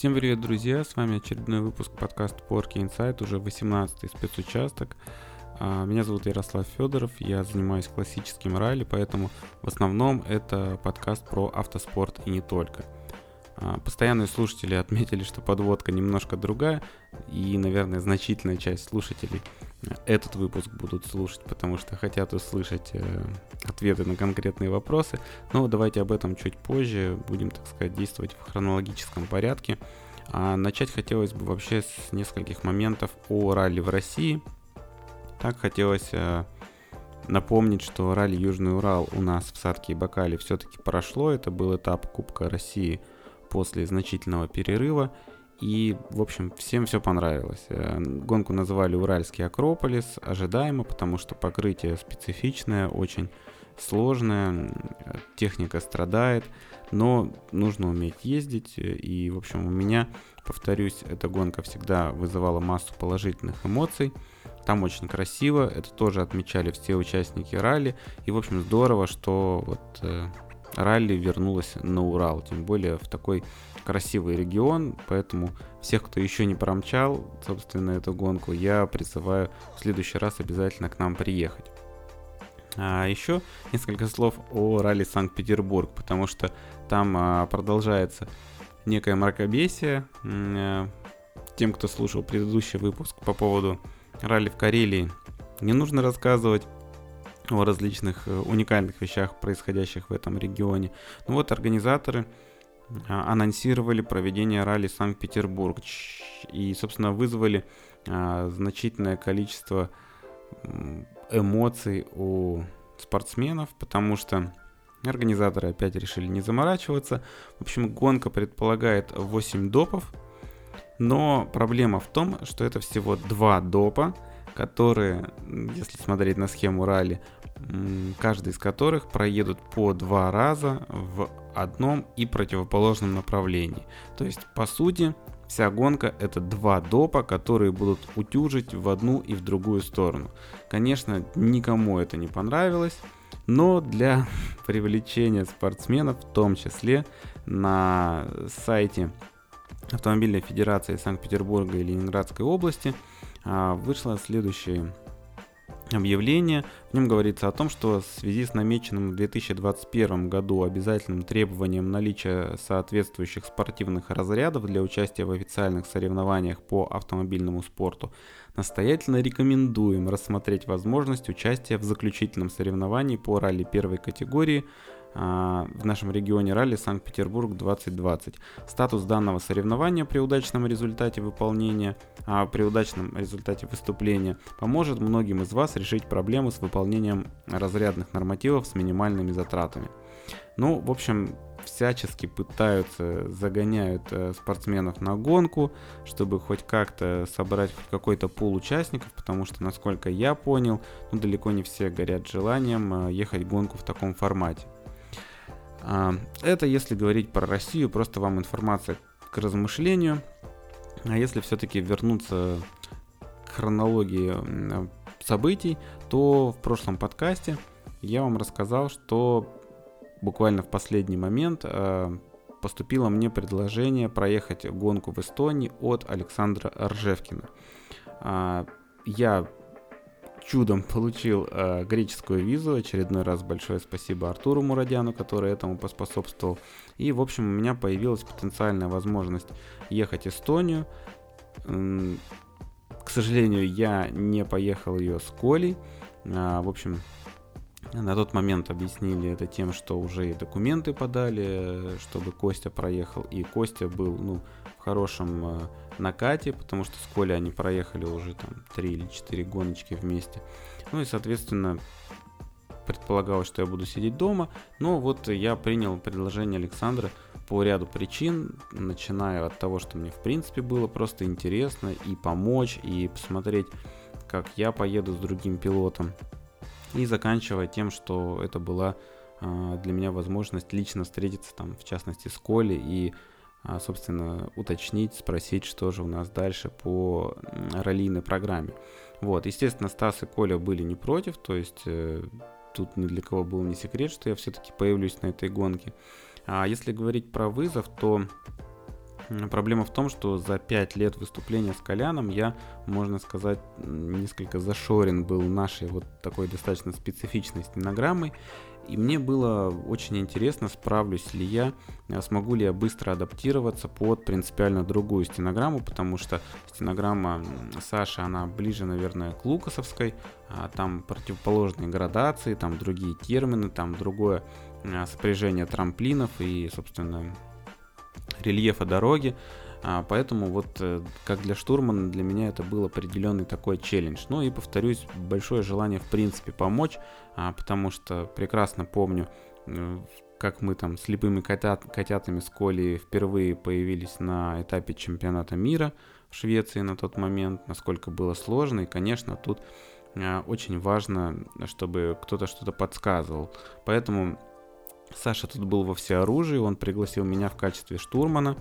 Всем привет, друзья! С вами очередной выпуск подкаста Porky Insight, уже 18-й спецучасток. А, меня зовут Ярослав Федоров, я занимаюсь классическим ралли, поэтому в основном это подкаст про автоспорт и не только. А, постоянные слушатели отметили, что подводка немножко другая, и, наверное, значительная часть слушателей этот выпуск будут слушать, потому что хотят услышать э, ответы на конкретные вопросы. Но давайте об этом чуть позже, будем, так сказать, действовать в хронологическом порядке. А начать хотелось бы вообще с нескольких моментов о ралли в России. Так хотелось э, напомнить, что ралли Южный Урал у нас в Садке и Бакале все-таки прошло. Это был этап Кубка России – после значительного перерыва. И, в общем, всем все понравилось. Э, гонку называли Уральский Акрополис, ожидаемо, потому что покрытие специфичное, очень сложное, техника страдает, но нужно уметь ездить. И, в общем, у меня, повторюсь, эта гонка всегда вызывала массу положительных эмоций. Там очень красиво, это тоже отмечали все участники ралли. И, в общем, здорово, что вот э, ралли вернулась на Урал, тем более в такой красивый регион, поэтому всех, кто еще не промчал, собственно, эту гонку, я призываю в следующий раз обязательно к нам приехать. А еще несколько слов о ралли Санкт-Петербург, потому что там а, продолжается некое мракобесие. А, тем, кто слушал предыдущий выпуск по поводу ралли в Карелии, не нужно рассказывать о различных э, уникальных вещах, происходящих в этом регионе. Ну вот организаторы а, анонсировали проведение ралли Санкт-Петербург и, собственно, вызвали а, значительное количество эмоций у спортсменов, потому что организаторы опять решили не заморачиваться. В общем, гонка предполагает 8 допов, но проблема в том, что это всего 2 допа, которые, если смотреть на схему ралли, каждый из которых проедут по два раза в одном и противоположном направлении. То есть, по сути, вся гонка это два допа, которые будут утюжить в одну и в другую сторону. Конечно, никому это не понравилось, но для привлечения спортсменов, в том числе на сайте Автомобильной Федерации Санкт-Петербурга и Ленинградской области, вышло следующее объявление. В нем говорится о том, что в связи с намеченным в 2021 году обязательным требованием наличия соответствующих спортивных разрядов для участия в официальных соревнованиях по автомобильному спорту, настоятельно рекомендуем рассмотреть возможность участия в заключительном соревновании по ралли первой категории а, в нашем регионе ралли Санкт-Петербург 2020. Статус данного соревнования при удачном результате выполнения, а при удачном результате выступления поможет многим из вас решить проблемы с выполнением разрядных нормативов с минимальными затратами. Ну, в общем, всячески пытаются, загоняют э, спортсменов на гонку, чтобы хоть как-то собрать хоть какой-то пул участников, потому что, насколько я понял, ну, далеко не все горят желанием э, ехать гонку в таком формате. А, это если говорить про Россию, просто вам информация к размышлению. А если все-таки вернуться к хронологии событий, то в прошлом подкасте я вам рассказал, что буквально в последний момент а, поступило мне предложение проехать гонку в Эстонии от Александра Ржевкина. Я чудом получил э, греческую визу. Очередной раз большое спасибо Артуру Мурадяну, который этому поспособствовал. И, в общем, у меня появилась потенциальная возможность ехать в Эстонию. К сожалению, я не поехал ее с Колей. А, в общем, на тот момент объяснили это тем, что уже и документы подали, чтобы Костя проехал. И Костя был, ну, в хорошем э, накате, потому что с Колей они проехали уже там 3 или 4 гоночки вместе. Ну и, соответственно, предполагалось, что я буду сидеть дома. Но вот я принял предложение Александра по ряду причин, начиная от того, что мне в принципе было просто интересно и помочь, и посмотреть, как я поеду с другим пилотом, и заканчивая тем, что это была э, для меня возможность лично встретиться там, в частности, с Колей и а, собственно, уточнить, спросить, что же у нас дальше по раллийной программе. Вот, естественно, Стас и Коля были не против, то есть э, тут ни для кого был не секрет, что я все-таки появлюсь на этой гонке. А если говорить про вызов, то Проблема в том, что за 5 лет выступления с Коляном я, можно сказать, несколько зашорен был нашей вот такой достаточно специфичной стенограммой. И мне было очень интересно, справлюсь ли я, а смогу ли я быстро адаптироваться под принципиально другую стенограмму, потому что стенограмма Саши, она ближе, наверное, к Лукасовской, а там противоположные градации, там другие термины, там другое а, сопряжение трамплинов и, собственно, рельефа дороги. А, поэтому вот э, как для штурмана для меня это был определенный такой челлендж. Ну и повторюсь, большое желание в принципе помочь, потому что прекрасно помню, как мы там слепыми котят, котятами с Колей впервые появились на этапе чемпионата мира в Швеции на тот момент, насколько было сложно. И, конечно, тут э, очень важно, чтобы кто-то что-то подсказывал. Поэтому Саша тут был во всеоружии, он пригласил меня в качестве штурмана.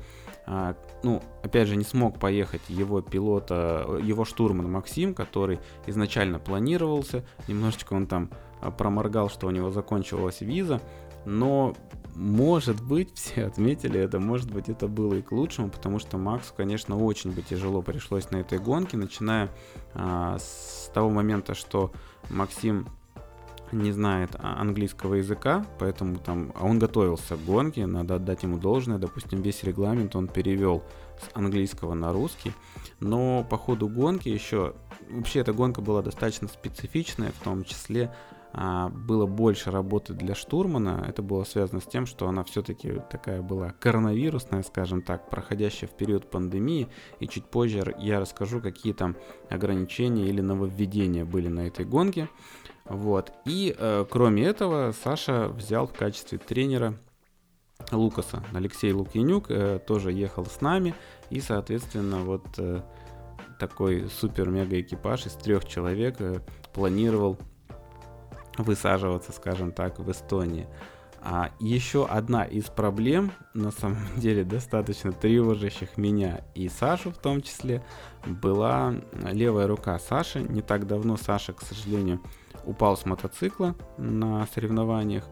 А, ну, опять же, не смог поехать его пилота, его штурман Максим, который изначально планировался. Немножечко он там а, проморгал, что у него закончилась виза. Но, может быть, все отметили это, может быть, это было и к лучшему, потому что Максу, конечно, очень бы тяжело пришлось на этой гонке, начиная а, с того момента, что Максим не знает английского языка, поэтому там, а он готовился к гонке, надо отдать ему должное, допустим, весь регламент он перевел с английского на русский, но по ходу гонки еще, вообще эта гонка была достаточно специфичная, в том числе а, было больше работы для штурмана. Это было связано с тем, что она все-таки такая была коронавирусная, скажем так, проходящая в период пандемии. И чуть позже я расскажу, какие там ограничения или нововведения были на этой гонке. Вот. И э, кроме этого, Саша взял в качестве тренера Лукаса. Алексей Лукьянюк э, тоже ехал с нами. И, соответственно, вот э, такой супер-мега экипаж из трех человек э, планировал высаживаться, скажем так, в Эстонии. А еще одна из проблем, на самом деле достаточно тревожащих меня и Сашу в том числе, была левая рука Саши. Не так давно Саша, к сожалению, упал с мотоцикла на соревнованиях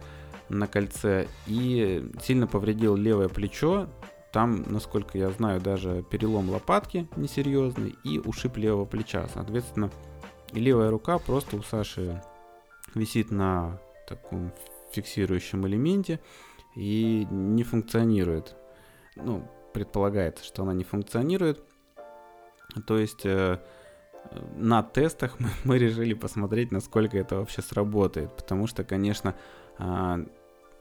на кольце и сильно повредил левое плечо. Там, насколько я знаю, даже перелом лопатки несерьезный и ушиб левого плеча. Соответственно, левая рука просто у Саши висит на таком фиксирующем элементе и не функционирует. Ну, предполагается, что она не функционирует. То есть э, на тестах мы, мы решили посмотреть, насколько это вообще сработает. Потому что, конечно, э,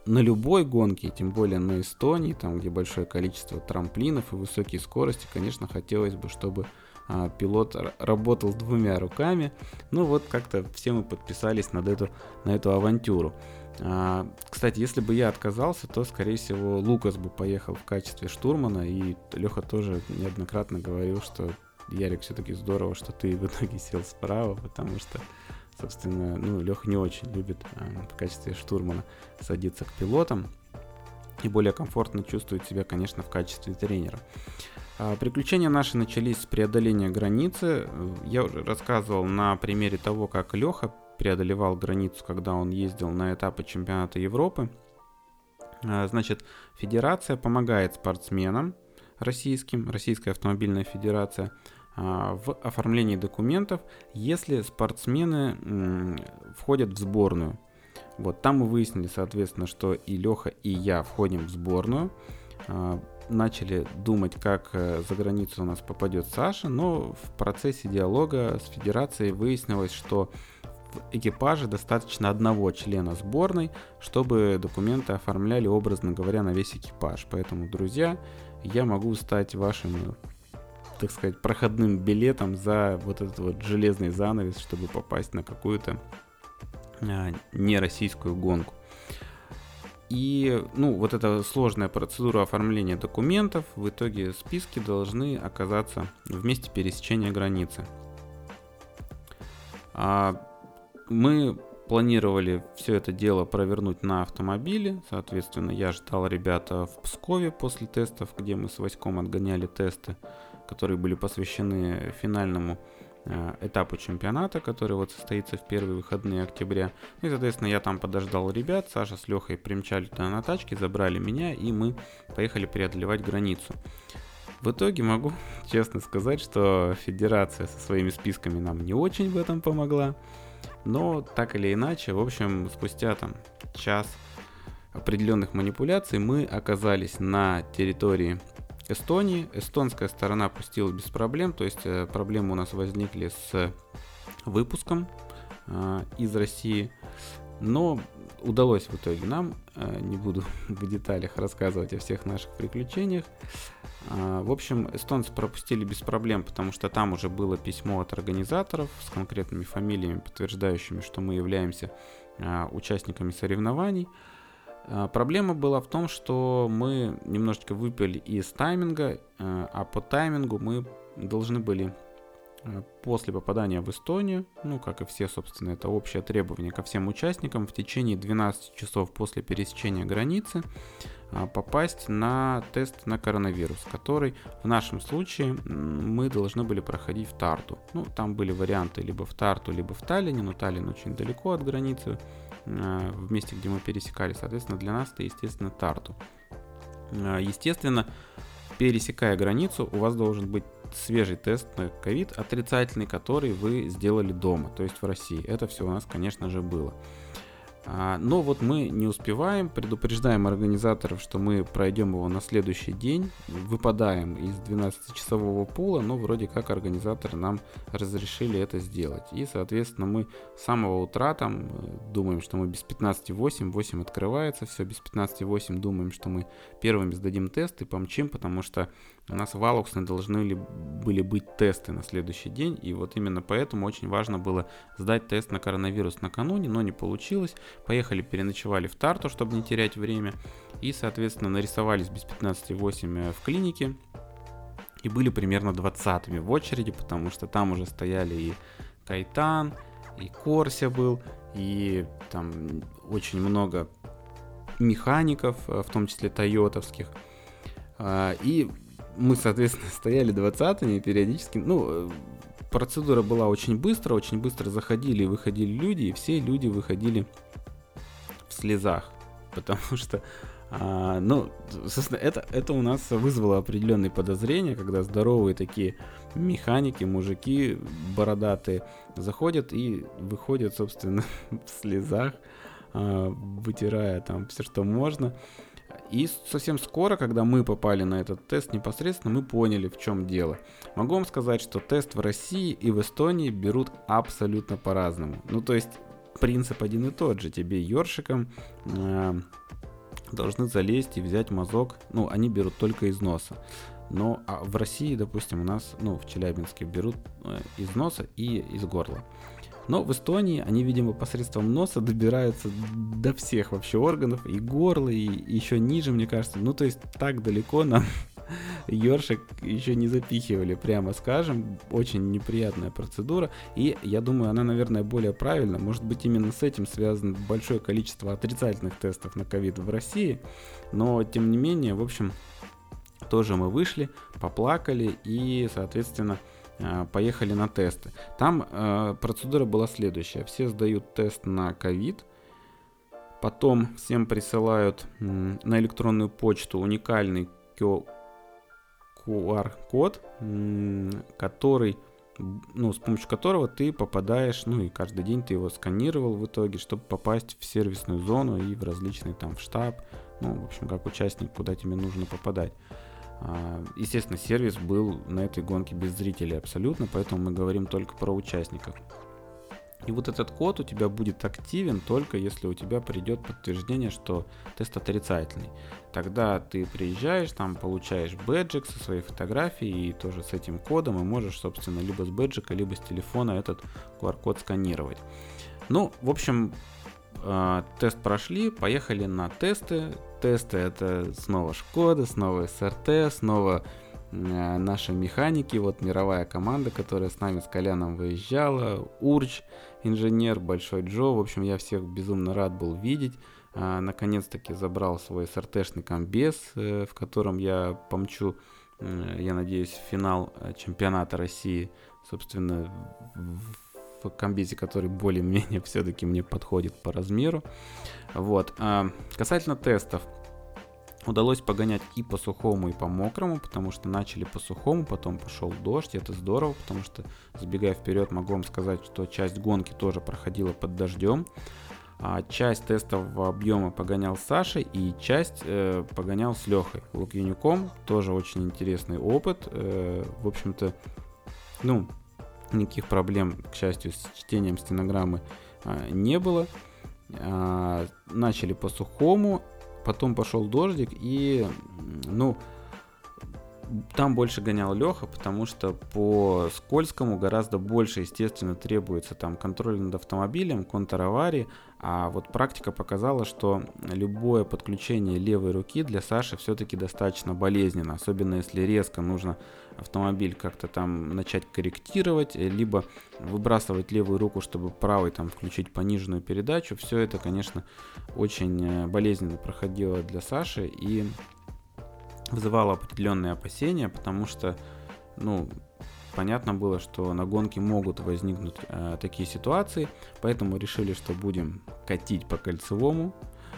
на любой гонке, тем более на Эстонии, там, где большое количество трамплинов и высокие скорости, конечно, хотелось бы, чтобы а, пилот работал двумя руками. Ну вот как-то все мы подписались над эту, на эту авантюру. А, кстати, если бы я отказался, то, скорее всего, Лукас бы поехал в качестве штурмана, и Леха тоже неоднократно говорил, что Ярик, все-таки здорово, что ты в итоге сел справа, потому что, собственно, ну, Леха не очень любит а, в качестве штурмана садиться к пилотам и более комфортно чувствует себя, конечно, в качестве тренера. А, приключения наши начались с преодоления границы. Я уже рассказывал на примере того, как Леха преодолевал границу, когда он ездил на этапы чемпионата Европы. А, значит, федерация помогает спортсменам российским, Российская автомобильная федерация, а, в оформлении документов, если спортсмены входят в сборную. Вот там мы выяснили, соответственно, что и Леха, и я входим в сборную начали думать, как э, за границу у нас попадет Саша, но в процессе диалога с федерацией выяснилось, что в экипаже достаточно одного члена сборной, чтобы документы оформляли, образно говоря, на весь экипаж. Поэтому, друзья, я могу стать вашим, так сказать, проходным билетом за вот этот вот железный занавес, чтобы попасть на какую-то а, нероссийскую гонку. И, ну, вот эта сложная процедура оформления документов, в итоге списки должны оказаться в месте пересечения границы. А мы планировали все это дело провернуть на автомобиле. Соответственно, я ждал ребята в Пскове после тестов, где мы с Васьком отгоняли тесты, которые были посвящены финальному этапу чемпионата, который вот состоится в первые выходные октября. Ну и, соответственно, я там подождал ребят, Саша с Лехой примчали туда на тачке, забрали меня, и мы поехали преодолевать границу. В итоге могу честно сказать, что федерация со своими списками нам не очень в этом помогла. Но так или иначе, в общем, спустя там час определенных манипуляций мы оказались на территории Эстонии. Эстонская сторона пустила без проблем, то есть э, проблемы у нас возникли с выпуском э, из России. Но удалось в итоге нам, э, не буду в деталях рассказывать о всех наших приключениях. Э, в общем, эстонцы пропустили без проблем, потому что там уже было письмо от организаторов с конкретными фамилиями, подтверждающими, что мы являемся э, участниками соревнований. Проблема была в том, что мы немножечко выпали из тайминга, а по таймингу мы должны были Э, после попадания в Эстонию, ну, как и все, собственно, это общее требование ко всем участникам, в течение 12 часов после пересечения границы а, попасть на тест на коронавирус, который в нашем случае мы должны были проходить в Тарту. Ну, там были варианты либо в Тарту, либо в Таллине, но Таллин очень далеко от границы, э, в месте, где мы пересекали, соответственно, для нас это, естественно, Тарту. Э, естественно, пересекая границу, у вас должен быть свежий тест на ковид отрицательный, который вы сделали дома, то есть в России. Это все у нас, конечно же, было. А, но вот мы не успеваем, предупреждаем организаторов, что мы пройдем его на следующий день, выпадаем из 12-часового пула, но вроде как организаторы нам разрешили это сделать. И, соответственно, мы с самого утра там э, думаем, что мы без 15.8, 8 открывается, все, без 15.8 думаем, что мы первыми сдадим тест и помчим, потому что у нас в Алуксне должны ли, были быть тесты на следующий день, и вот именно поэтому очень важно было сдать тест на коронавирус накануне, но не получилось. Поехали, переночевали в Тарту, чтобы не терять время, и, соответственно, нарисовались без 15,8 э, в клинике, и были примерно 20 в очереди, потому что там уже стояли и Кайтан, и Корся был, и там очень много механиков, э, в том числе тойотовских. А, и мы, соответственно, стояли 20-ми периодически, ну, э, процедура была очень быстро, очень быстро заходили и выходили люди, и все люди выходили в слезах, потому что, а, ну, собственно, это, это у нас вызвало определенные подозрения, когда здоровые такие механики, мужики бородатые заходят и выходят, собственно, в слезах, а, вытирая там все, что можно. И совсем скоро, когда мы попали на этот тест непосредственно, мы поняли, в чем дело. Могу вам сказать, что тест в России и в Эстонии берут абсолютно по-разному. Ну, то есть принцип один и тот же. Тебе ёршиком э, должны залезть и взять мазок. Ну, они берут только из носа. Но а в России, допустим, у нас, ну, в Челябинске берут э, из носа и из горла. Но в Эстонии они, видимо, посредством носа добираются до всех вообще органов, и горла, и еще ниже, мне кажется. Ну, то есть так далеко нам ёршик еще не запихивали, прямо скажем. Очень неприятная процедура. И я думаю, она, наверное, более правильна. Может быть, именно с этим связано большое количество отрицательных тестов на ковид в России. Но, тем не менее, в общем, тоже мы вышли, поплакали и, соответственно, поехали на тесты. Там э, процедура была следующая. Все сдают тест на ковид, потом всем присылают э, на электронную почту уникальный QR-код, э, который ну, с помощью которого ты попадаешь, ну и каждый день ты его сканировал в итоге, чтобы попасть в сервисную зону и в различный там в штаб, ну, в общем, как участник, куда тебе нужно попадать. А, естественно, сервис был на этой гонке без зрителей абсолютно, поэтому мы говорим только про участников. И вот этот код у тебя будет активен только если у тебя придет подтверждение, что тест отрицательный. Тогда ты приезжаешь, там получаешь бэджик со своей фотографией и тоже с этим кодом и можешь, собственно, либо с бэджика, либо с телефона этот QR-код сканировать. Ну, в общем, тест прошли, поехали на тесты. Тесты это снова Шкода, снова СРТ, снова э, наши механики, вот мировая команда, которая с нами с Коляном выезжала, Урч, инженер, Большой Джо, в общем, я всех безумно рад был видеть. А, наконец-таки забрал свой СРТшный комбез, э, в котором я помчу, э, я надеюсь, финал чемпионата России, собственно, в комбезе, который более-менее все-таки мне подходит по размеру. Вот. А, касательно тестов. Удалось погонять и по сухому, и по мокрому, потому что начали по сухому, потом пошел дождь, это здорово, потому что, забегая вперед, могу вам сказать, что часть гонки тоже проходила под дождем. А часть тестового объема погонял с Сашей и часть э, погонял с Лехой Лукьянюком. Тоже очень интересный опыт. Э, в общем-то, ну, никаких проблем, к счастью, с чтением стенограммы э, не было. Э, начали по сухому, потом пошел дождик и, ну, там больше гонял Леха, потому что по скользкому гораздо больше, естественно, требуется там контроль над автомобилем, контраварии, а вот практика показала, что любое подключение левой руки для Саши все-таки достаточно болезненно, особенно если резко нужно автомобиль как-то там начать корректировать, либо выбрасывать левую руку, чтобы правой там включить пониженную передачу. Все это, конечно, очень э, болезненно проходило для Саши и вызывало определенные опасения, потому что, ну, понятно было, что на гонке могут возникнуть э, такие ситуации, поэтому решили, что будем катить по кольцевому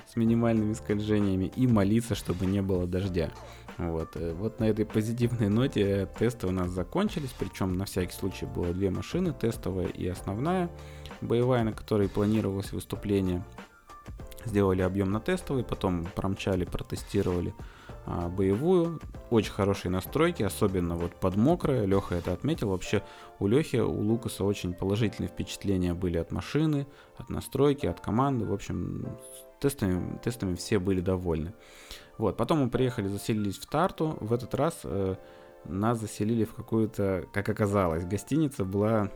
с минимальными скольжениями и молиться, чтобы не было дождя. Вот, э, вот на этой позитивной ноте тесты у нас закончились, причем на всякий случай было две машины, тестовая и основная, боевая, на которой планировалось выступление. Сделали объем на тестовый, потом промчали, протестировали а, боевую. Очень хорошие настройки, особенно вот под мокрое. Леха это отметил. Вообще у Лехи, у Лукаса очень положительные впечатления были от машины, от настройки, от команды. В общем, тестами, тестами все были довольны. Вот, потом мы приехали, заселились в Тарту. В этот раз э, нас заселили в какую-то, как оказалось, гостиница была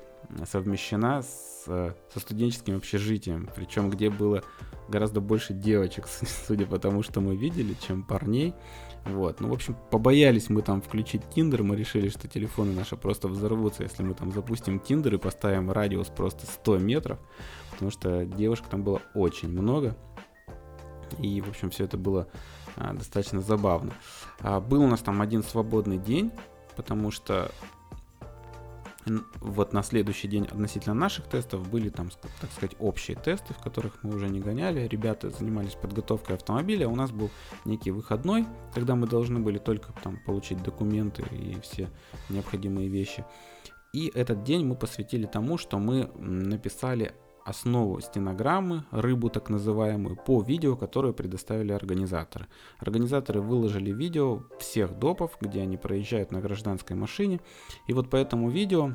совмещена с, со студенческим общежитием, причем где было гораздо больше девочек, судя по тому, что мы видели, чем парней. Вот. Ну, в общем, побоялись мы там включить Тиндер, мы решили, что телефоны наши просто взорвутся, если мы там запустим Тиндер и поставим радиус просто 100 метров, потому что девушек там было очень много. И, в общем, все это было а, достаточно забавно. А, был у нас там один свободный день, потому что вот на следующий день относительно наших тестов были там, так сказать, общие тесты, в которых мы уже не гоняли. Ребята занимались подготовкой автомобиля. У нас был некий выходной, когда мы должны были только там получить документы и все необходимые вещи. И этот день мы посвятили тому, что мы написали основу стенограммы, рыбу так называемую, по видео, которое предоставили организаторы. Организаторы выложили видео всех допов, где они проезжают на гражданской машине. И вот по этому видео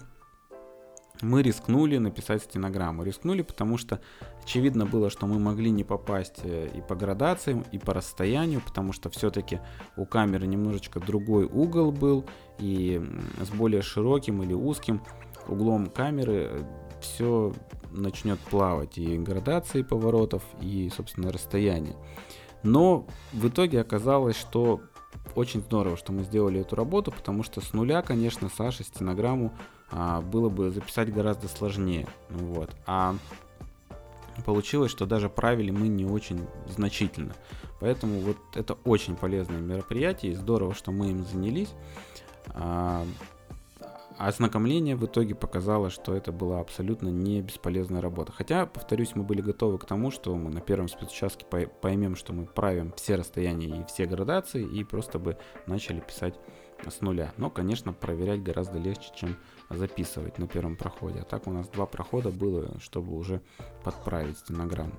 мы рискнули написать стенограмму. Рискнули, потому что очевидно было, что мы могли не попасть э, и по градациям, и по расстоянию, потому что все-таки у камеры немножечко другой угол был, и с более широким или узким углом камеры э, все начнет плавать и градации поворотов, и, собственно, расстояние. Но в итоге оказалось, что очень здорово, что мы сделали эту работу, потому что с нуля, конечно, Саше стенограмму а, было бы записать гораздо сложнее. Вот. А получилось, что даже правили мы не очень значительно. Поэтому вот это очень полезное мероприятие, и здорово, что мы им занялись. А, ознакомление в итоге показало, что это была абсолютно не бесполезная работа. Хотя, повторюсь, мы были готовы к тому, что мы на первом спецучастке поймем, что мы правим все расстояния и все градации, и просто бы начали писать с нуля. Но, конечно, проверять гораздо легче, чем записывать на первом проходе. А так у нас два прохода было, чтобы уже подправить стенограмму.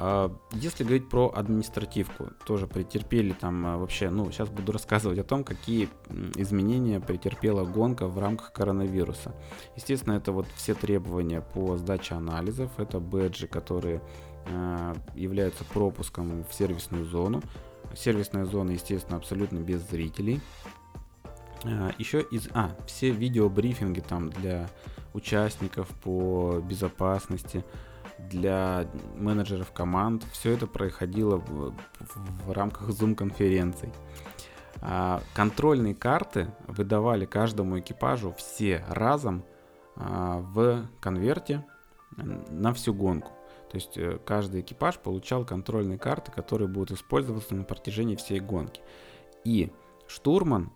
А, если говорить про административку, тоже претерпели там а, вообще, ну, сейчас буду рассказывать о том, какие изменения претерпела гонка в рамках коронавируса. Естественно, это вот все требования по сдаче анализов, это бэджи, которые э, являются пропуском в сервисную зону. Сервисная зона, естественно, абсолютно без зрителей. Еще из... А, все видеобрифинги там для участников по безопасности, для менеджеров команд. Все это происходило в, в, рамках Zoom-конференций. А, контрольные карты выдавали каждому экипажу все разом а, в конверте на всю гонку. То есть э, каждый экипаж получал контрольные карты, которые будут использоваться на протяжении всей гонки. И штурман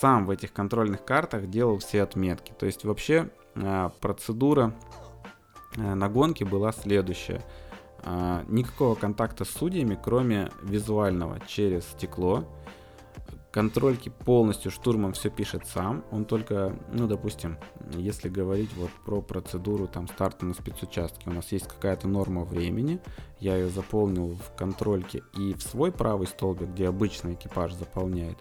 сам в этих контрольных картах делал все отметки. То есть вообще а, процедура Э, на гонке была следующая. А, никакого контакта с судьями, кроме визуального через стекло. Контрольки полностью штурман все пишет сам. Он только, ну, допустим, если говорить вот про процедуру там старта на спецучастке, у нас есть какая-то норма времени, я ее заполнил в контрольке и в свой правый столбик, где обычно экипаж заполняет,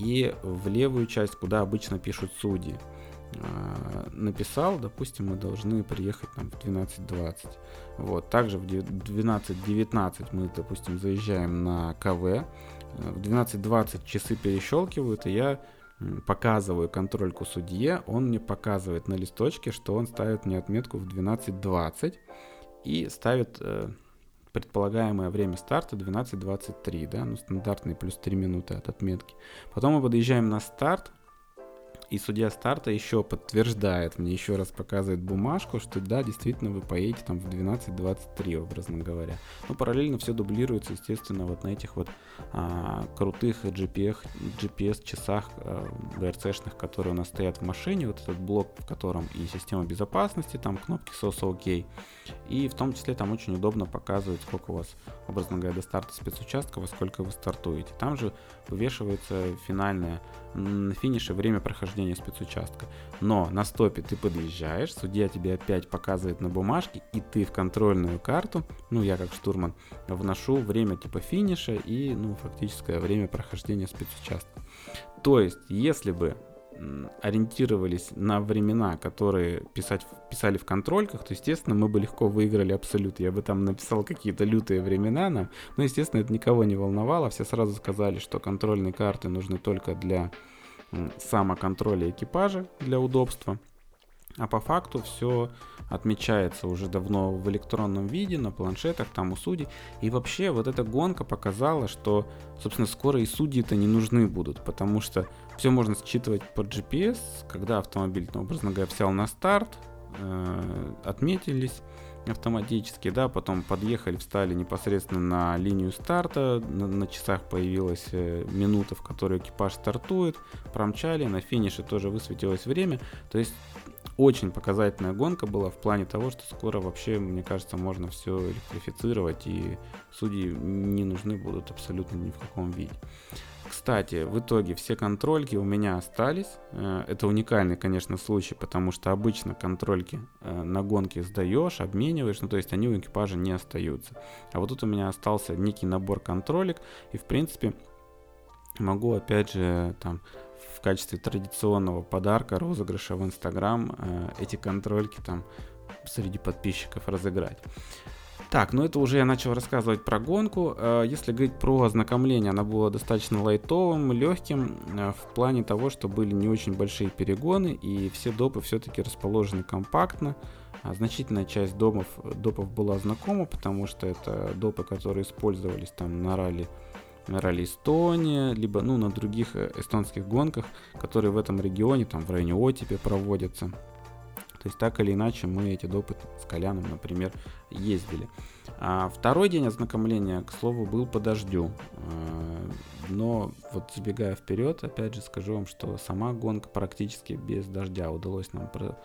и в левую часть, куда обычно пишут судьи. Написал, допустим, мы должны приехать там в 12.20. Вот. Также в 12.19 мы, допустим, заезжаем на КВ. В 12.20 часы перещелкивают, и я показываю контрольку судье, он мне показывает на листочке, что он ставит мне отметку в 12.20 и ставит э, предполагаемое время старта 12.23, да, ну стандартный плюс 3 минуты от отметки. Потом мы подъезжаем на старт, и судья старта еще подтверждает, мне еще раз показывает бумажку, что да, действительно вы поедете там в 12.23, образно говоря. Но параллельно все дублируется, естественно, вот на этих вот а, крутых GPS, GPS часах а, которые у нас стоят в машине, вот этот блок, в котором и система безопасности, там кнопки SOS OK, и в том числе там очень удобно показывать, сколько у вас, образно говоря, до старта спецучастка, во сколько вы стартуете. Там же вывешивается финальное на финише время прохождения спецучастка. Но на стопе ты подъезжаешь, судья тебе опять показывает на бумажке, и ты в контрольную карту, ну я как штурман, вношу время типа финиша и ну фактическое время прохождения спецучастка. То есть, если бы ориентировались на времена, которые писать, писали в контрольках, то, естественно, мы бы легко выиграли абсолют. Я бы там написал какие-то лютые времена нам, но, естественно, это никого не волновало. Все сразу сказали, что контрольные карты нужны только для самоконтроля экипажа, для удобства. А по факту все отмечается уже давно в электронном виде, на планшетах, там у судей. И вообще вот эта гонка показала, что, собственно, скоро и судьи-то не нужны будут, потому что все можно считывать по GPS, когда автомобиль, ну, образно говоря, взял на старт, э, отметились автоматически, да, потом подъехали, встали непосредственно на линию старта, на, на часах появилась э, минута, в которой экипаж стартует, промчали, на финише тоже высветилось время, то есть очень показательная гонка была в плане того, что скоро вообще, мне кажется, можно все электрифицировать и судьи не нужны будут абсолютно ни в каком виде. Кстати, в итоге все контрольки у меня остались. Э, это уникальный, конечно, случай, потому что обычно контрольки э, на гонке сдаешь, обмениваешь, ну то есть они у экипажа не остаются. А вот тут у меня остался некий набор контролек, и в принципе могу опять же там в качестве традиционного подарка, розыгрыша в Инстаграм э, эти контрольки там среди подписчиков разыграть. Так, ну это уже я начал рассказывать про гонку. Э, если говорить про ознакомление, она была достаточно лайтовым, легким, э, в плане того, что были не очень большие перегоны, и все допы все-таки расположены компактно. А значительная часть домов, допов была знакома, потому что это допы, которые использовались там на ралли на ралли Эстония, либо ну, на других э, эстонских гонках, которые в этом регионе, там в районе Отипе проводятся. То есть так или иначе мы эти допы с Коляном, например, ездили. А второй день ознакомления, к слову, был по дождю. А, но вот забегая вперед, опять же скажу вам, что сама гонка практически без дождя удалось нам про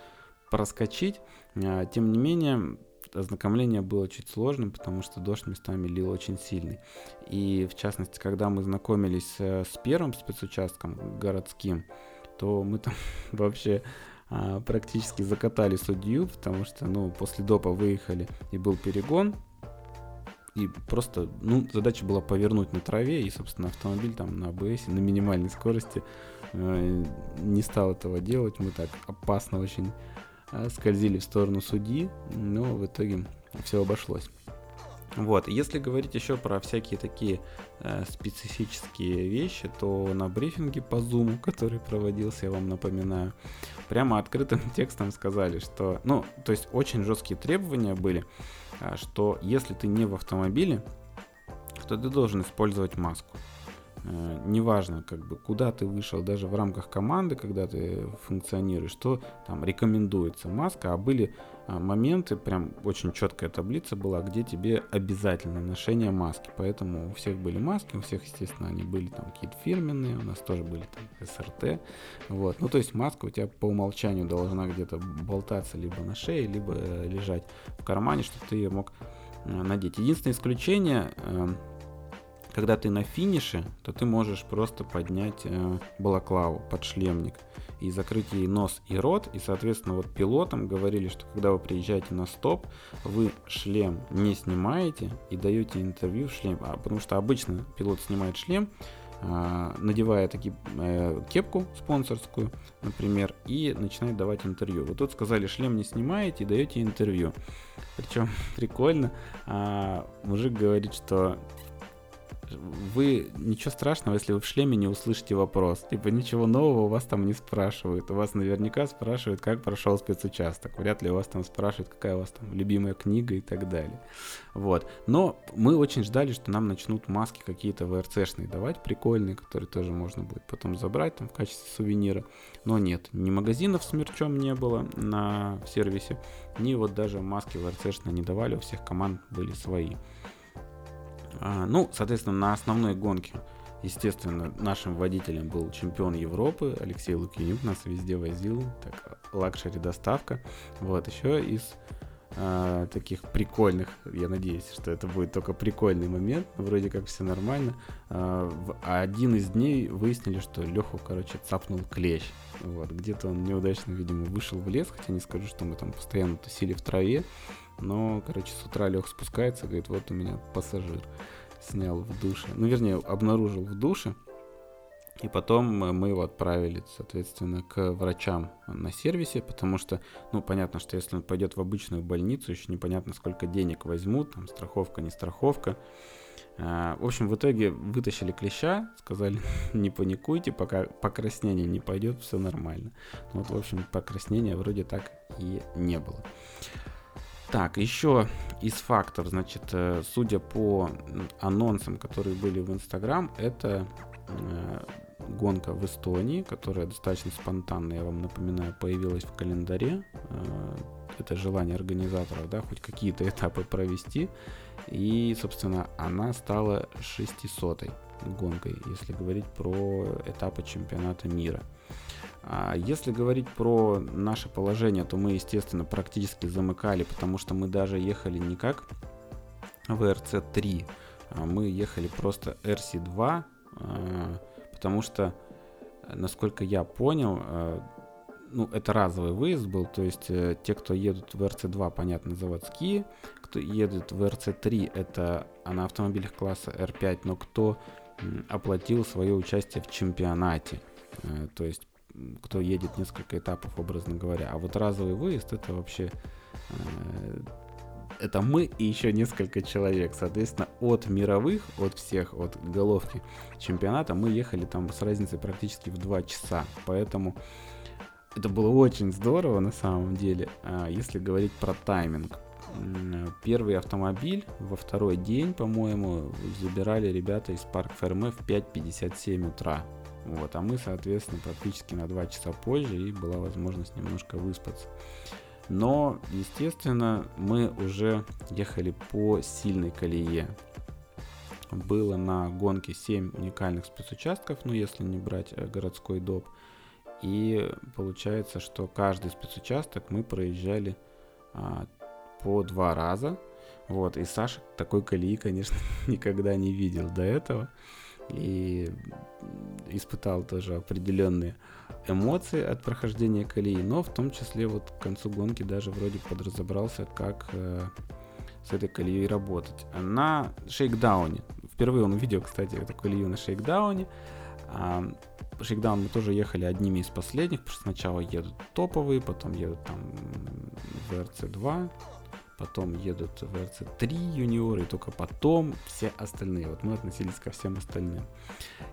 проскочить. А, тем не менее, ознакомление было чуть сложным, потому что дождь местами лил очень сильный. И в частности, когда мы знакомились э, с первым спецучастком городским, то мы там вообще а, практически закатали судью, потому что, ну, после допа выехали и был перегон, и просто, ну, задача была повернуть на траве, и, собственно, автомобиль там на АБС на минимальной скорости э, не стал этого делать. Мы так опасно очень скользили в сторону судьи, но в итоге все обошлось. Вот, если говорить еще про всякие такие э, специфические вещи, то на брифинге по Zoom, который проводился, я вам напоминаю, прямо открытым текстом сказали, что, ну, то есть очень жесткие требования были, э, что если ты не в автомобиле, то ты должен использовать маску. Э, неважно, как бы, куда ты вышел, даже в рамках команды, когда ты функционируешь, что там рекомендуется маска, а были а, моменты, прям очень четкая таблица была, где тебе обязательно ношение маски. Поэтому у всех были маски, у всех, естественно, они были там какие-то фирменные, у нас тоже были там СРТ. Вот. Ну, то есть маска у тебя по умолчанию должна где-то болтаться либо на шее, либо лежать в кармане, чтобы ты ее мог надеть. Единственное исключение, когда ты на финише, то ты можешь просто поднять э, балаклаву, подшлемник и закрыть ей нос и рот. И, соответственно, вот пилотам говорили, что когда вы приезжаете на стоп, вы шлем не снимаете и даете интервью в шлем. А, потому что обычно пилот снимает шлем, а, надевая таки, э, кепку спонсорскую, например, и начинает давать интервью. Вот тут сказали, шлем не снимаете и даете интервью. Причем прикольно, а, мужик говорит, что вы ничего страшного, если вы в шлеме не услышите вопрос. Типа ничего нового у вас там не спрашивают. У вас наверняка спрашивают, как прошел спецучасток. Вряд ли у вас там спрашивают, какая у вас там любимая книга и так далее. Вот. Но мы очень ждали, что нам начнут маски какие-то ВРЦшные давать, прикольные, которые тоже можно будет потом забрать там в качестве сувенира. Но нет, ни магазинов с мерчом не было на сервисе, ни вот даже маски WRC шные не давали, у всех команд были свои. А, ну, соответственно, на основной гонке, естественно, нашим водителем был чемпион Европы Алексей Лукьянюк, нас везде возил, так, luxury доставка. Вот, еще из э, таких прикольных, я надеюсь, что это будет только прикольный момент, вроде как все нормально. Э, в один из дней выяснили, что Леху, короче, цапнул клещ. Вот, где-то он неудачно, видимо, вышел в лес, хотя не скажу, что мы там постоянно тусили в траве. Но, короче, с утра Лех спускается, говорит, вот у меня пассажир снял в душе. Ну, вернее, обнаружил в душе. И потом мы его отправили, соответственно, к врачам на сервисе, потому что, ну, понятно, что если он пойдет в обычную больницу, еще непонятно, сколько денег возьмут, там, страховка, не страховка. А, в общем, в итоге вытащили клеща, сказали, не паникуйте, пока покраснение не пойдет, все нормально. Ну, вот, в общем, покраснения вроде так и не было. Так, еще из фактов, значит, э, судя по анонсам, которые были в Инстаграм, это э, гонка в Эстонии, которая достаточно спонтанно, я вам напоминаю, появилась в календаре. Э, это желание организаторов, да, хоть какие-то этапы провести. И, собственно, она стала 600-й гонкой, если говорить про этапы чемпионата мира. А если говорить про наше положение, то мы, естественно, практически замыкали, потому что мы даже ехали не как VRC3, а мы ехали просто RC2, а, потому что, насколько я понял, ну, это разовый выезд был, то есть э, те, кто едут в RC2, понятно, заводские, кто едет в RC3, это на автомобилях класса R5, но кто оплатил свое участие в чемпионате, э, то есть кто едет несколько этапов, образно говоря. А вот разовый выезд это вообще э, это мы и еще несколько человек. Соответственно, от мировых, от всех, от головки чемпионата мы ехали там с разницей практически в 2 часа. Поэтому это было очень здорово на самом деле, а, если говорить про тайминг. Первый автомобиль во второй день, по-моему, забирали ребята из Парк Ферме в 5.57 утра. Вот, а мы, соответственно, практически на 2 часа позже, и была возможность немножко выспаться. Но, естественно, мы уже ехали по сильной колее. Было на гонке 7 уникальных спецучастков, ну если не брать э, городской доп. И получается, что каждый спецучасток мы проезжали а, по два раза. Вот, и Саша такой колеи, конечно, никогда не видел до этого и испытал тоже определенные эмоции от прохождения колеи, но в том числе вот к концу гонки даже вроде подразобрался, как э, с этой колеей работать. На шейкдауне, впервые он увидел, кстати, эту колею на шейкдауне, а, шейкдаун мы тоже ехали одними из последних, потому что сначала едут топовые, потом едут там VRC2, потом едут в RC3 юниоры, и только потом все остальные. Вот мы относились ко всем остальным.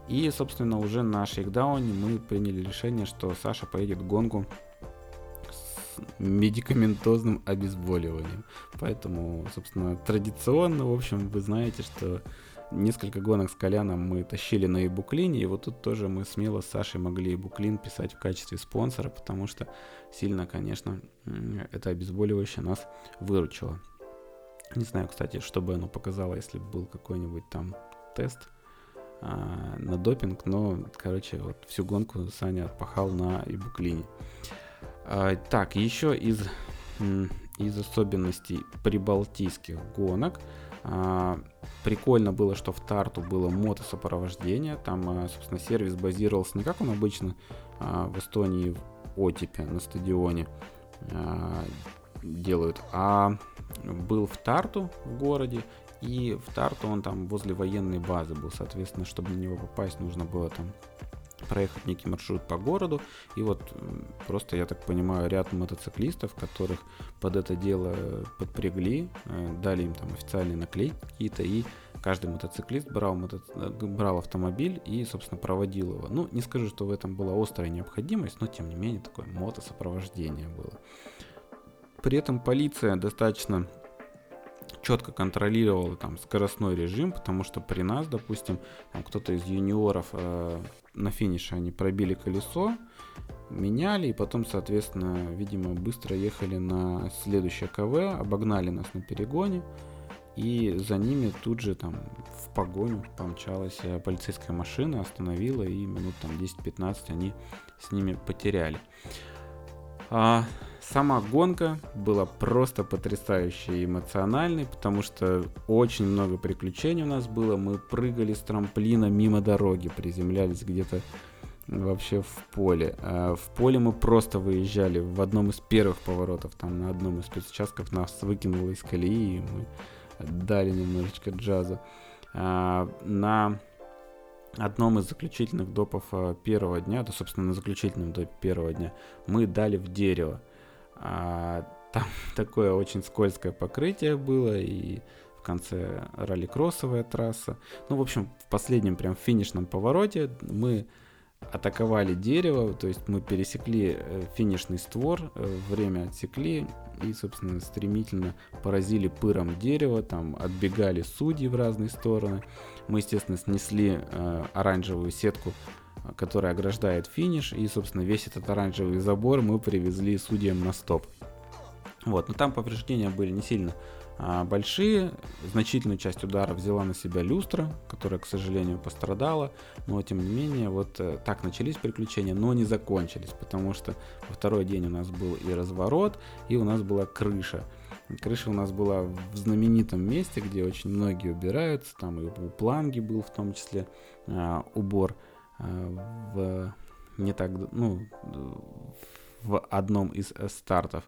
И, собственно, уже на шейкдауне мы приняли решение, что Саша поедет в гонку медикаментозным обезболиванием. Поэтому, собственно, традиционно, в общем, вы знаете, что несколько гонок с Коляном мы тащили на Ибуклине, и вот тут тоже мы смело с Сашей могли Ибуклин писать в качестве спонсора, потому что сильно, конечно, это обезболивающее нас выручило. Не знаю, кстати, что бы оно показало, если бы был какой-нибудь там тест а, на допинг, но, короче, вот всю гонку Саня отпахал на Ибуклине. А, так, еще из из особенностей прибалтийских гонок. А, прикольно было, что в Тарту было мотосопровождение. Там, а, собственно, сервис базировался не как он обычно а, в Эстонии в Отипе на стадионе а, делают, а был в Тарту в городе, и в Тарту он там возле военной базы был, соответственно, чтобы на него попасть, нужно было там проехать некий маршрут по городу. И вот просто, я так понимаю, ряд мотоциклистов, которых под это дело подпрягли, э, дали им там официальные наклейки какие-то, и каждый мотоциклист брал, мото... брал автомобиль и, собственно, проводил его. Ну, не скажу, что в этом была острая необходимость, но, тем не менее, такое мотосопровождение было. При этом полиция достаточно четко контролировала там скоростной режим, потому что при нас, допустим, кто-то из юниоров э, на финише они пробили колесо, меняли и потом, соответственно, видимо, быстро ехали на следующее КВ, обогнали нас на перегоне, и за ними тут же там в погоню помчалась э, полицейская машина, остановила, и минут там 10-15 они с ними потеряли. А, сама гонка была просто потрясающей и эмоциональной, потому что очень много приключений у нас было. Мы прыгали с трамплина мимо дороги, приземлялись где-то вообще в поле. А в поле мы просто выезжали в одном из первых поворотов, там на одном из спецучастков нас выкинуло из колеи, и мы дали немножечко джаза. А, на одном из заключительных допов а, первого дня, да, собственно, на заключительном допе первого дня, мы дали в дерево. А, там такое очень скользкое покрытие было, и в конце ралли-кроссовая трасса. Ну, в общем, в последнем прям финишном повороте мы атаковали дерево, то есть мы пересекли э, финишный створ, э, время отсекли и, собственно, стремительно поразили пыром дерево, там отбегали судьи в разные стороны. Мы, естественно, снесли э, оранжевую сетку которая ограждает финиш, и, собственно, весь этот оранжевый забор мы привезли судьям на стоп. Вот, но там повреждения были не сильно а, большие. Значительную часть удара взяла на себя люстра, которая, к сожалению, пострадала. Но, тем не менее, вот э, так начались приключения, но не закончились, потому что во второй день у нас был и разворот, и у нас была крыша. Крыша у нас была в знаменитом месте, где очень многие убираются. Там и у Планги был в том числе а, убор. В не так, ну, в одном из э, стартов.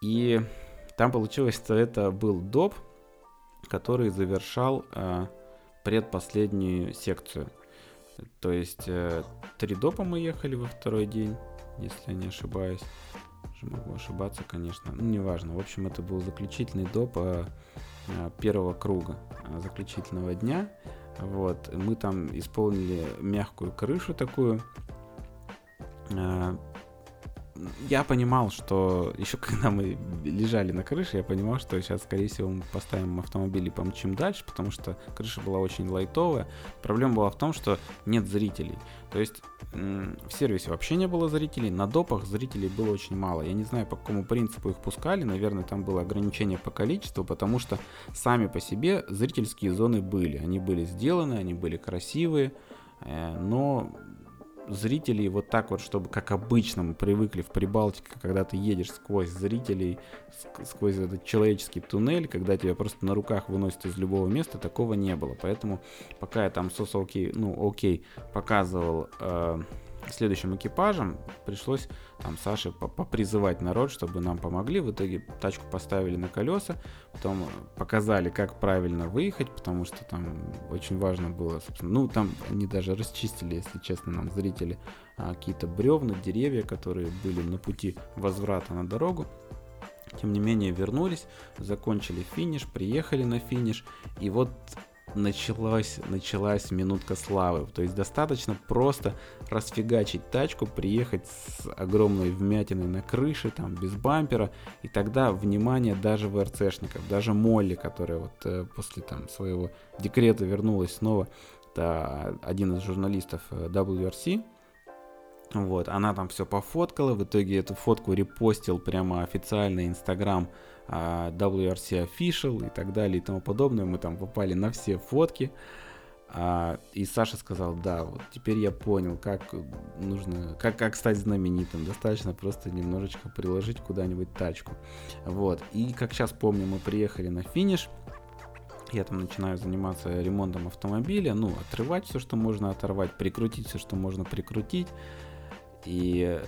И там получилось, что это был доп, который завершал э, предпоследнюю секцию. То есть э, три допа мы ехали во второй день, если я не ошибаюсь. Могу ошибаться, конечно. Ну, неважно. В общем, это был заключительный доп первого круга, заключительного дня. Вот, мы там исполнили мягкую крышу такую. Я понимал, что еще когда мы лежали на крыше, я понимал, что сейчас, скорее всего, мы поставим автомобиль и помчим дальше, потому что крыша была очень лайтовая. Проблема была в том, что нет зрителей. То есть в сервисе вообще не было зрителей, на допах зрителей было очень мало. Я не знаю, по какому принципу их пускали, наверное, там было ограничение по количеству, потому что сами по себе зрительские зоны были. Они были сделаны, они были красивые, э, но зрителей вот так вот, чтобы как обычно мы привыкли в Прибалтике, когда ты едешь сквозь зрителей, сквозь этот человеческий туннель, когда тебя просто на руках выносят из любого места, такого не было. Поэтому пока я там сос окей, ну окей, показывал э, следующим экипажем пришлось там Саше попризывать народ, чтобы нам помогли. В итоге тачку поставили на колеса, потом показали, как правильно выехать, потому что там очень важно было, собственно, ну там они даже расчистили, если честно, нам зрители а, какие-то бревна, деревья, которые были на пути возврата на дорогу. Тем не менее вернулись, закончили финиш, приехали на финиш, и вот началась, началась минутка славы. То есть достаточно просто расфигачить тачку, приехать с огромной вмятиной на крыше, там, без бампера, и тогда внимание даже ВРЦшников, даже Молли, которая вот э, после там своего декрета вернулась снова, это один из журналистов э, WRC, вот, она там все пофоткала, в итоге эту фотку репостил прямо официально Инстаграм WRC Official и так далее и тому подобное. Мы там попали на все фотки. А, и Саша сказал, да, вот теперь я понял, как нужно, как, как стать знаменитым. Достаточно просто немножечко приложить куда-нибудь тачку. Вот. И как сейчас помню, мы приехали на финиш. Я там начинаю заниматься ремонтом автомобиля, ну, отрывать все, что можно оторвать, прикрутить все, что можно прикрутить. И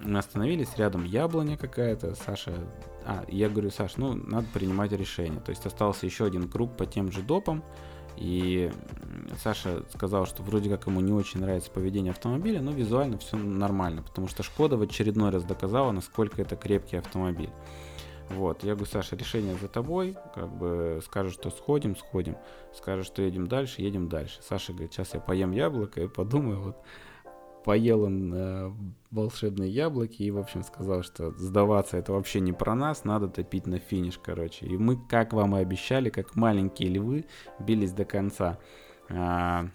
мы остановились, рядом яблоня какая-то, Саша... А, я говорю, Саш, ну, надо принимать решение. То есть остался еще один круг по тем же допам, и Саша сказал, что вроде как ему не очень нравится поведение автомобиля, но визуально все нормально, потому что Шкода в очередной раз доказала, насколько это крепкий автомобиль. Вот, я говорю, Саша, решение за тобой, как бы скажешь, что сходим, сходим, скажешь, что едем дальше, едем дальше. Саша говорит, сейчас я поем яблоко и подумаю, вот поел он э, волшебные яблоки и, в общем, сказал, что сдаваться это вообще не про нас, надо топить на финиш, короче. И мы, как вам и обещали, как маленькие львы, бились до конца. А,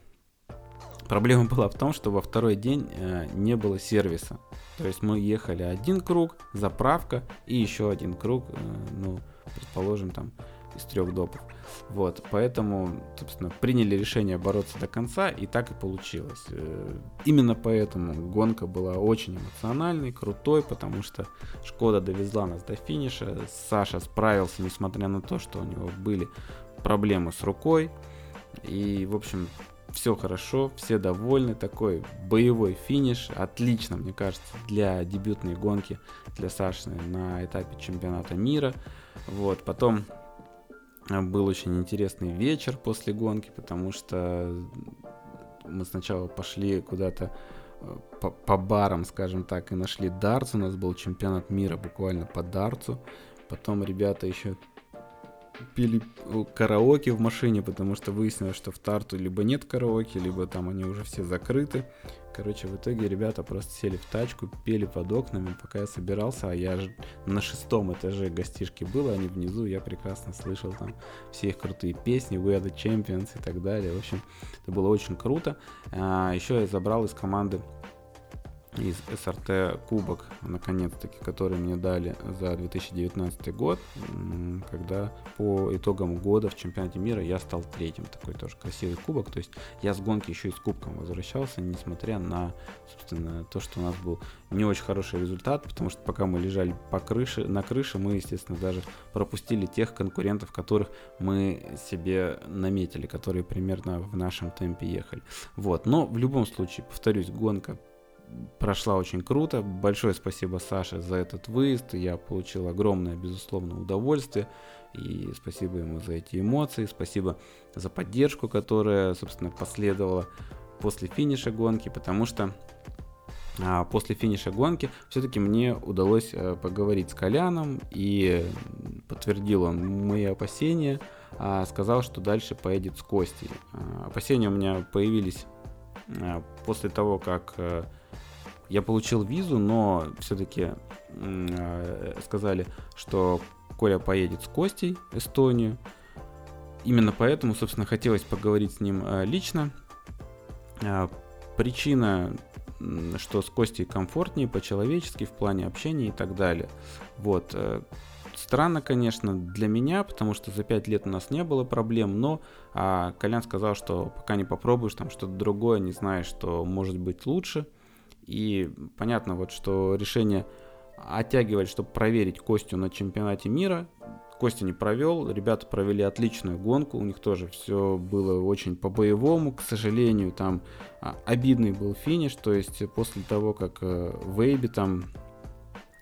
проблема была в том, что во второй день а, не было сервиса. То есть мы ехали один круг, заправка и еще один круг, а, ну, предположим, там из трех допов. Вот, поэтому, собственно, приняли решение бороться до конца, и так и получилось. Э, именно поэтому гонка была очень эмоциональной, крутой, потому что Шкода довезла нас до финиша, Саша справился, несмотря на то, что у него были проблемы с рукой, и, в общем, все хорошо, все довольны, такой боевой финиш, отлично, мне кажется, для дебютной гонки для Саши на этапе чемпионата мира. Вот, потом был очень интересный вечер после гонки, потому что мы сначала пошли куда-то э, по, по барам, скажем так, и нашли дартс. У нас был чемпионат мира буквально по дартсу. Потом ребята еще пили караоке в машине, потому что выяснилось, что в Тарту либо нет караоке, либо там они уже все закрыты. Короче, в итоге ребята просто сели в тачку, пели под окнами, пока я собирался, а я же на шестом этаже гостишки был, они внизу, я прекрасно слышал там все их крутые песни, We are the Champions и так далее. В общем, это было очень круто. А, еще я забрал из команды из СРТ кубок, наконец-таки, который мне дали за 2019 год, когда по итогам года в чемпионате мира я стал третьим. Такой тоже красивый кубок. То есть я с гонки еще и с кубком возвращался, несмотря на, собственно, то, что у нас был не очень хороший результат, потому что пока мы лежали по крыше, на крыше, мы, естественно, даже пропустили тех конкурентов, которых мы себе наметили, которые примерно в нашем темпе ехали. Вот. Но в любом случае, повторюсь, гонка прошла очень круто. Большое спасибо Саше за этот выезд. Я получил огромное, безусловно, удовольствие. И спасибо ему за эти эмоции. Спасибо за поддержку, которая, собственно, последовала после финиша гонки, потому что а, после финиша гонки все-таки мне удалось а, поговорить с Коляном и подтвердил он мои опасения, а, сказал, что дальше поедет с Костей. А, опасения у меня появились после того, как а, я получил визу, но все-таки э, сказали, что Коля поедет с Костей в Эстонию. Именно поэтому, собственно, хотелось поговорить с ним э, лично. Э, причина, что с Костей комфортнее, по-человечески, в плане общения и так далее. Вот. Э, странно, конечно, для меня, потому что за пять лет у нас не было проблем, но а, Колян сказал, что пока не попробуешь там что-то другое, не знаешь, что может быть лучше – и понятно, вот, что решение оттягивать, чтобы проверить Костю на чемпионате мира. Костя не провел, ребята провели отличную гонку, у них тоже все было очень по-боевому, к сожалению, там а, обидный был финиш, то есть после того, как э, Вейби там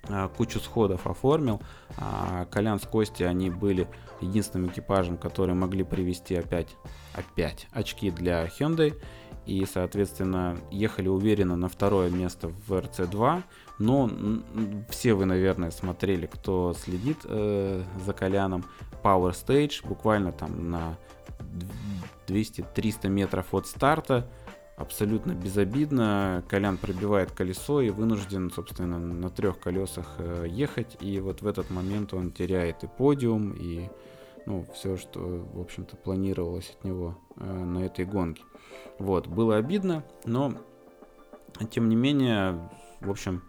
а, кучу сходов оформил, а Колян с Костей, они были единственным экипажем, которые могли привести опять, опять очки для Hyundai, и, соответственно, ехали уверенно на второе место в RC2, но все вы, наверное, смотрели, кто следит э, за Коляном, Power Stage, буквально там на 200-300 метров от старта, абсолютно безобидно. Колян пробивает колесо и вынужден, собственно, на трех колесах э, ехать. И вот в этот момент он теряет и подиум, и ну, все, что, в общем-то, планировалось от него э, на этой гонке. Вот, было обидно, но тем не менее, в общем,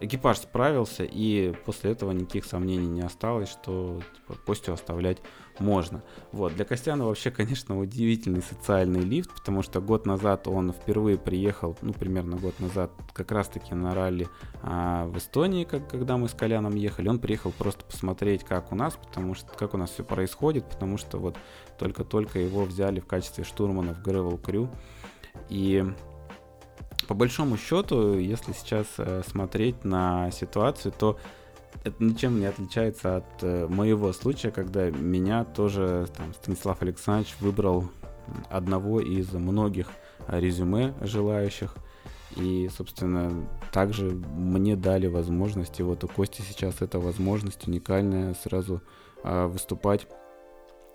экипаж справился, и после этого никаких сомнений не осталось, что типа, Костю оставлять можно. Вот. Для Костяна вообще, конечно, удивительный социальный лифт, потому что год назад он впервые приехал, ну, примерно год назад, как раз-таки на ралли а, в Эстонии, как, когда мы с Коляном ехали. Он приехал просто посмотреть, как у нас, потому что, как у нас все происходит, потому что вот только-только его взяли в качестве штурмана в Gravel Crew. И по большому счету, если сейчас э, смотреть на ситуацию, то это ничем не отличается от э, моего случая, когда меня тоже там, Станислав Александрович выбрал одного из многих резюме желающих. И, собственно, также мне дали возможность, и вот у Кости сейчас эта возможность уникальная сразу э, выступать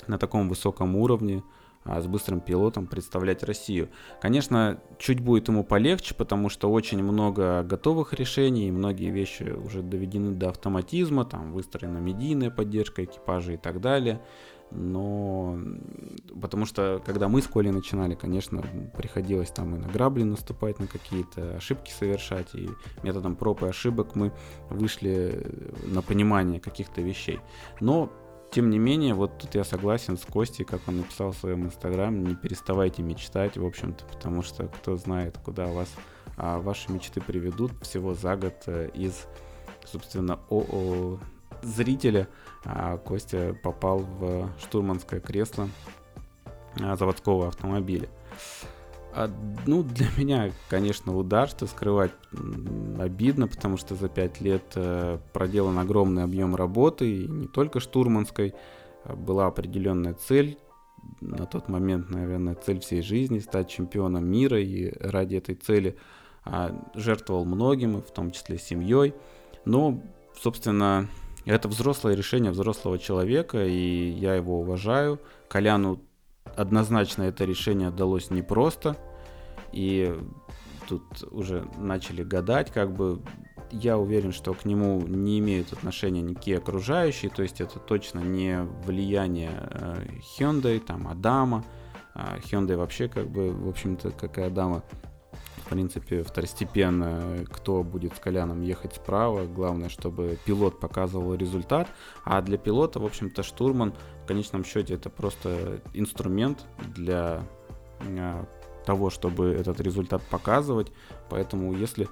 на таком высоком уровне, а, с быстрым пилотом представлять Россию. Конечно, чуть будет ему полегче, потому что очень много готовых решений, многие вещи уже доведены до автоматизма, там выстроена медийная поддержка экипажа и так далее. Но потому что когда мы с Колей начинали, конечно, приходилось там и на грабли наступать, на какие-то ошибки совершать, и методом проб и ошибок мы вышли на понимание каких-то вещей. Но тем не менее, вот тут я согласен с Костей, как он написал в своем инстаграме, не переставайте мечтать, в общем-то, потому что кто знает, куда вас а, ваши мечты приведут всего за год э, из, собственно, ООО зрителя а, Костя попал в штурманское кресло а, заводского автомобиля. А, ну, для меня, конечно, удар, что скрывать обидно, потому что за пять лет э, проделан огромный объем работы, и не только штурманской, а была определенная цель, на тот момент, наверное, цель всей жизни, стать чемпионом мира, и ради этой цели а, жертвовал многим, в том числе семьей. Но, собственно, это взрослое решение взрослого человека, и я его уважаю. Коляну однозначно это решение далось непросто. И тут уже начали гадать, как бы я уверен, что к нему не имеют отношения никакие окружающие, то есть это точно не влияние э, Hyundai, там, Адама. Э, Hyundai вообще, как бы, в общем-то, как и Адама, в принципе, второстепенно, кто будет с Коляном ехать справа. Главное, чтобы пилот показывал результат. А для пилота, в общем-то, штурман конечном счете это просто инструмент для э, того, чтобы этот результат показывать. Поэтому если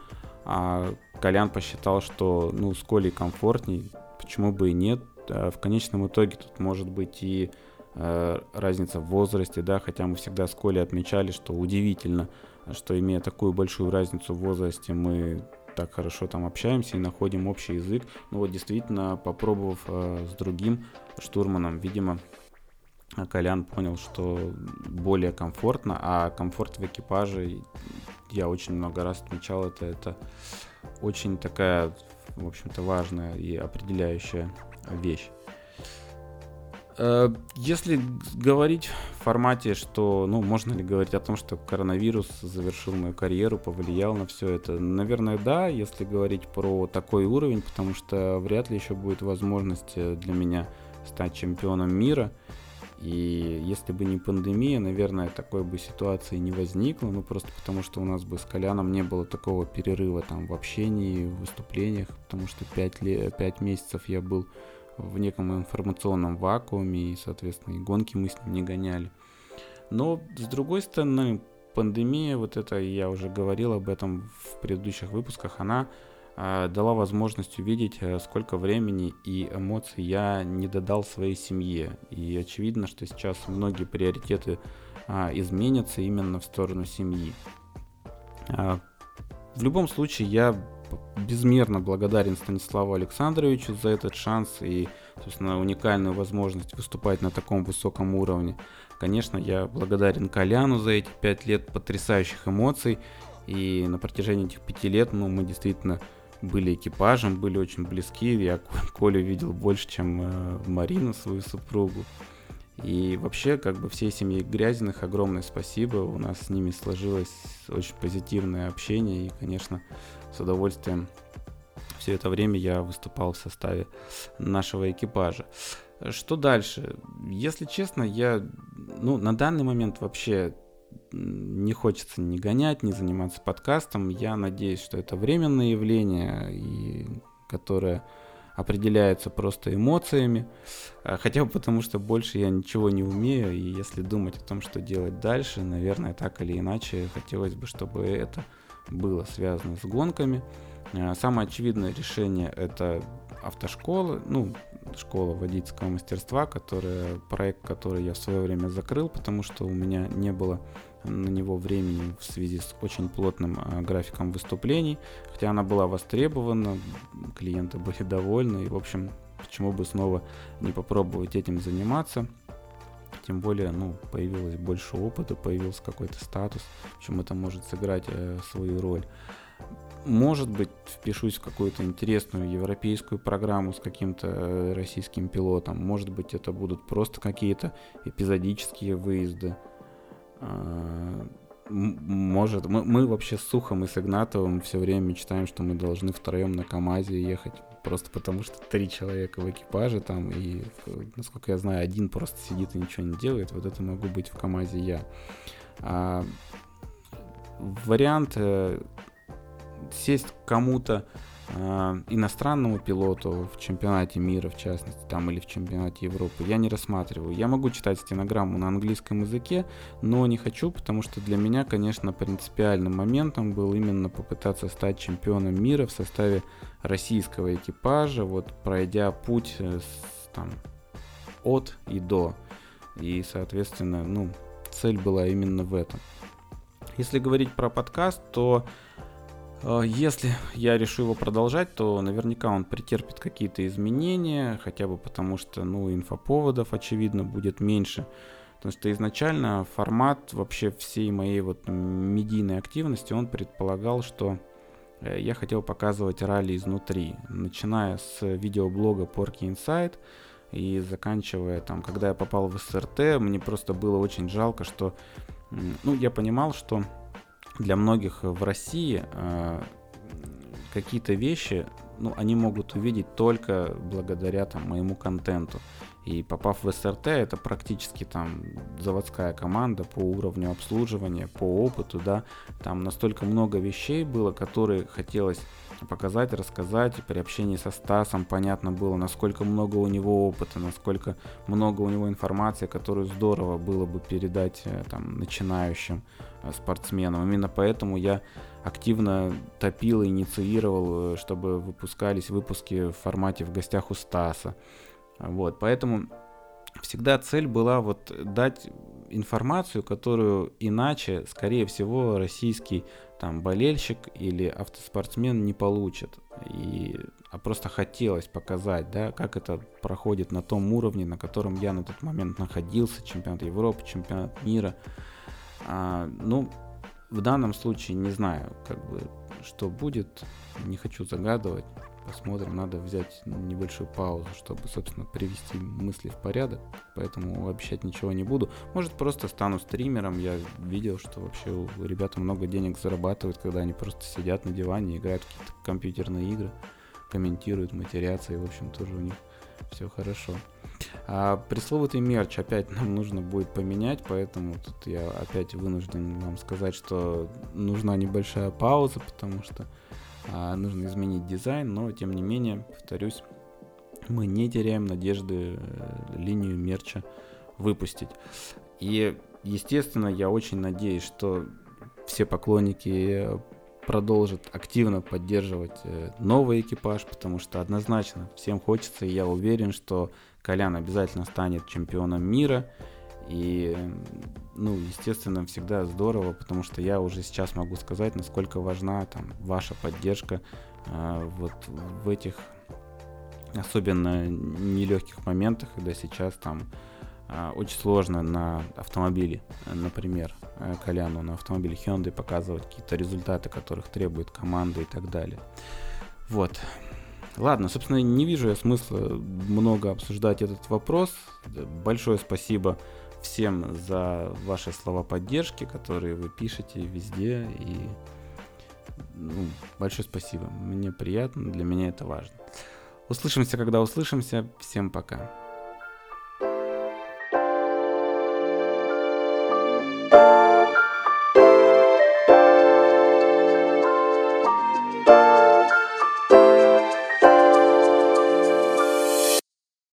а, Колян посчитал, что ну, с Колей комфортней, почему бы и нет. А в конечном итоге тут может быть и а, разница в возрасте, да, хотя мы всегда с Колей отмечали, что удивительно, что имея такую большую разницу в возрасте, мы так хорошо там общаемся и находим общий язык. Ну вот действительно, попробовав э, с другим штурманом, видимо, Колян понял, что более комфортно, а комфорт в экипаже, я очень много раз отмечал это, это очень такая, в общем-то, важная и определяющая вещь. Э, если говорить в формате, что, ну, можно ли говорить о том, что коронавирус завершил мою карьеру, повлиял на все это? Наверное, да, если говорить про такой уровень, потому что вряд ли еще будет возможность для меня стать чемпионом мира. И если бы не пандемия, наверное, такой бы ситуации не возникло, ну просто потому что у нас бы с Коляном не было такого перерыва там в общении, в выступлениях, потому что 5, лет, 5 месяцев я был в неком информационном вакууме, и, соответственно, и гонки мы с ним не гоняли. Но, с другой стороны, пандемия, вот это я уже говорил об этом в предыдущих выпусках, она дала возможность увидеть, э, сколько времени и эмоций я не додал своей семье. И очевидно, что сейчас многие приоритеты а, изменятся именно в сторону семьи. А, в любом случае, я безмерно благодарен Станиславу Александровичу за этот шанс и, собственно, уникальную возможность выступать на таком высоком уровне. Конечно, я благодарен Коляну за эти пять лет потрясающих эмоций. И на протяжении этих пяти лет, ну, мы действительно были экипажем, были очень близки. Я Колю видел больше, чем э, Марину, свою супругу. И вообще, как бы всей семье Грязиных огромное спасибо. У нас с ними сложилось очень позитивное общение. И, конечно, с удовольствием все это время я выступал в составе нашего экипажа. Что дальше? Если честно, я, ну, на данный момент вообще не хочется ни гонять, ни заниматься подкастом. Я надеюсь, что это временное явление, и которое определяется просто эмоциями, а, хотя бы потому, что больше я ничего не умею, и если думать о том, что делать дальше, наверное, так или иначе, хотелось бы, чтобы это было связано с гонками. А, самое очевидное решение это автошкола, ну, школа водительского мастерства, которая, проект, который я в свое время закрыл, потому что у меня не было на него времени в связи с очень плотным а, графиком выступлений, хотя она была востребована, клиенты были довольны, и, в общем, почему бы снова не попробовать этим заниматься. Тем более, ну, появилось больше опыта, появился какой-то статус, в чем это может сыграть э, свою роль. Может быть, впишусь в какую-то интересную европейскую программу с каким-то э, российским пилотом. Может быть, это будут просто какие-то эпизодические выезды. А, может, мы, мы вообще с Сухом и с Игнатовым все время мечтаем, что мы должны втроем на КАМАЗе ехать. Просто потому что три человека в экипаже там, и, насколько я знаю, один просто сидит и ничего не делает. Вот это могу быть в КАМАЗе я. А, вариант э, сесть кому-то э, иностранному пилоту в чемпионате мира, в частности, там или в чемпионате Европы, я не рассматриваю. Я могу читать стенограмму на английском языке, но не хочу, потому что для меня, конечно, принципиальным моментом был именно попытаться стать чемпионом мира в составе российского экипажа, вот пройдя путь э, с, там, от и до. И, соответственно, ну, цель была именно в этом. Если говорить про подкаст, то Э, если я решу его продолжать, то наверняка он претерпит какие-то изменения, хотя бы потому что, ну, инфоповодов, очевидно, будет меньше. Потому что изначально формат вообще всей моей вот медийной активности, он предполагал, что э, я хотел показывать ралли изнутри, начиная с видеоблога Porky Inside и заканчивая там, когда я попал в СРТ, мне просто было очень жалко, что, ну, я понимал, что для многих в России э, какие-то вещи, ну, они могут увидеть только благодаря там моему контенту. И попав в СРТ, это практически там заводская команда по уровню обслуживания, по опыту, да. Там настолько много вещей было, которые хотелось показать, рассказать. При общении со Стасом понятно было, насколько много у него опыта, насколько много у него информации, которую здорово было бы передать э, там начинающим э, спортсменам. Именно поэтому я активно топил и инициировал, э, чтобы выпускались выпуски в формате в гостях у Стаса. Вот, поэтому всегда цель была вот дать информацию, которую иначе, скорее всего, российский там болельщик или автоспортсмен не получит. И, а просто хотелось показать, да, как это проходит на том уровне, на котором я на тот момент находился, чемпионат Европы, чемпионат мира. А, ну, в данном случае не знаю, как бы, что будет, не хочу загадывать посмотрим. Надо взять небольшую паузу, чтобы, собственно, привести мысли в порядок. Поэтому обещать ничего не буду. Может, просто стану стримером. Я видел, что вообще у ребят много денег зарабатывают, когда они просто сидят на диване, играют в какие-то компьютерные игры, комментируют, матерятся, и, в общем, тоже у них все хорошо. А пресловутый мерч опять нам нужно будет поменять, поэтому тут я опять вынужден вам сказать, что нужна небольшая пауза, потому что нужно изменить дизайн, но тем не менее, повторюсь, мы не теряем надежды э, линию мерча выпустить. И, естественно, я очень надеюсь, что все поклонники продолжат активно поддерживать э, новый экипаж, потому что однозначно всем хочется, и я уверен, что Колян обязательно станет чемпионом мира. И, ну, естественно, всегда здорово, потому что я уже сейчас могу сказать, насколько важна там ваша поддержка э, вот в этих особенно нелегких моментах, когда сейчас там э, очень сложно на автомобиле, например, э, Коляну на автомобиле Hyundai показывать какие-то результаты, которых требует команда и так далее. Вот. Ладно, собственно, не вижу я смысла много обсуждать этот вопрос. Большое спасибо всем за ваши слова поддержки, которые вы пишете везде. И ну, большое спасибо. Мне приятно, для меня это важно. Услышимся, когда услышимся. Всем пока.